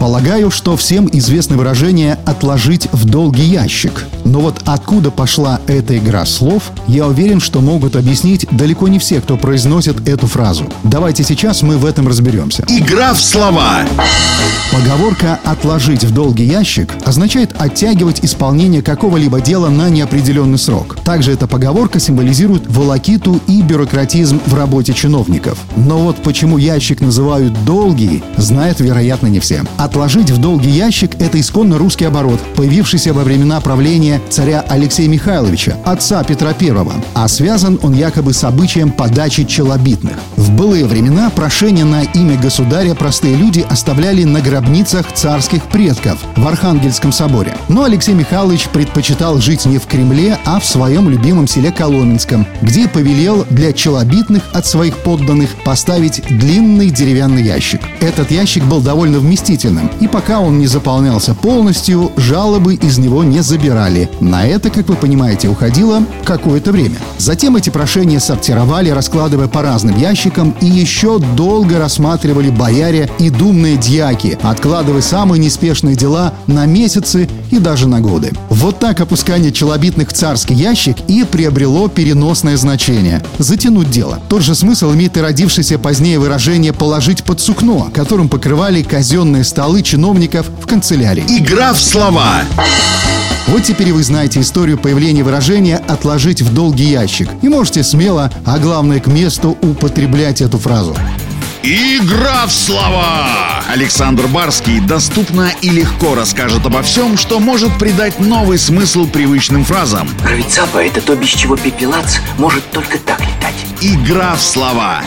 Полагаю, что всем известно выражение «отложить в долгий ящик». Но вот откуда пошла эта игра слов, я уверен, что могут объяснить далеко не все, кто произносит эту фразу. Давайте сейчас мы в этом разберемся. Игра в слова. Поговорка «отложить в долгий ящик» означает оттягивать исполнение какого-либо дела на неопределенный срок. Также эта поговорка символизирует волокиту и бюрократизм в работе чиновников. Но вот почему ящик называют «долгий», знают, вероятно, не все. Отложить в долгий ящик – это исконно русский оборот, появившийся во времена правления царя Алексея Михайловича, отца Петра I, а связан он якобы с обычаем подачи челобитных. В былые времена прошения на имя государя простые люди оставляли на гробницах царских предков в Архангельском соборе. Но Алексей Михайлович предпочитал жить не в Кремле, а в своем любимом селе Коломенском, где повелел для челобитных от своих подданных поставить длинный деревянный ящик. Этот ящик был довольно вместительным, и пока он не заполнялся полностью, жалобы из него не забирали. На это, как вы понимаете, уходило какое-то время. Затем эти прошения сортировали, раскладывая по разным ящикам, и еще долго рассматривали бояре и думные дьяки, откладывая самые неспешные дела на месяцы и даже на годы. Вот так опускание челобитных в царский ящик и приобрело переносное значение – затянуть дело. Тот же смысл имеет и родившееся позднее выражение «положить под сукно», которым покрывали казенные столы чиновников в канцелярии. Игра в слова. Вот теперь вы знаете историю появления выражения «отложить в долгий ящик» и можете смело, а главное к месту, употреблять эту фразу. Игра в слова! Александр Барский доступно и легко расскажет обо всем, что может придать новый смысл привычным фразам. Рыцапа — это то, без чего пепелац может только так летать. Игра в слова.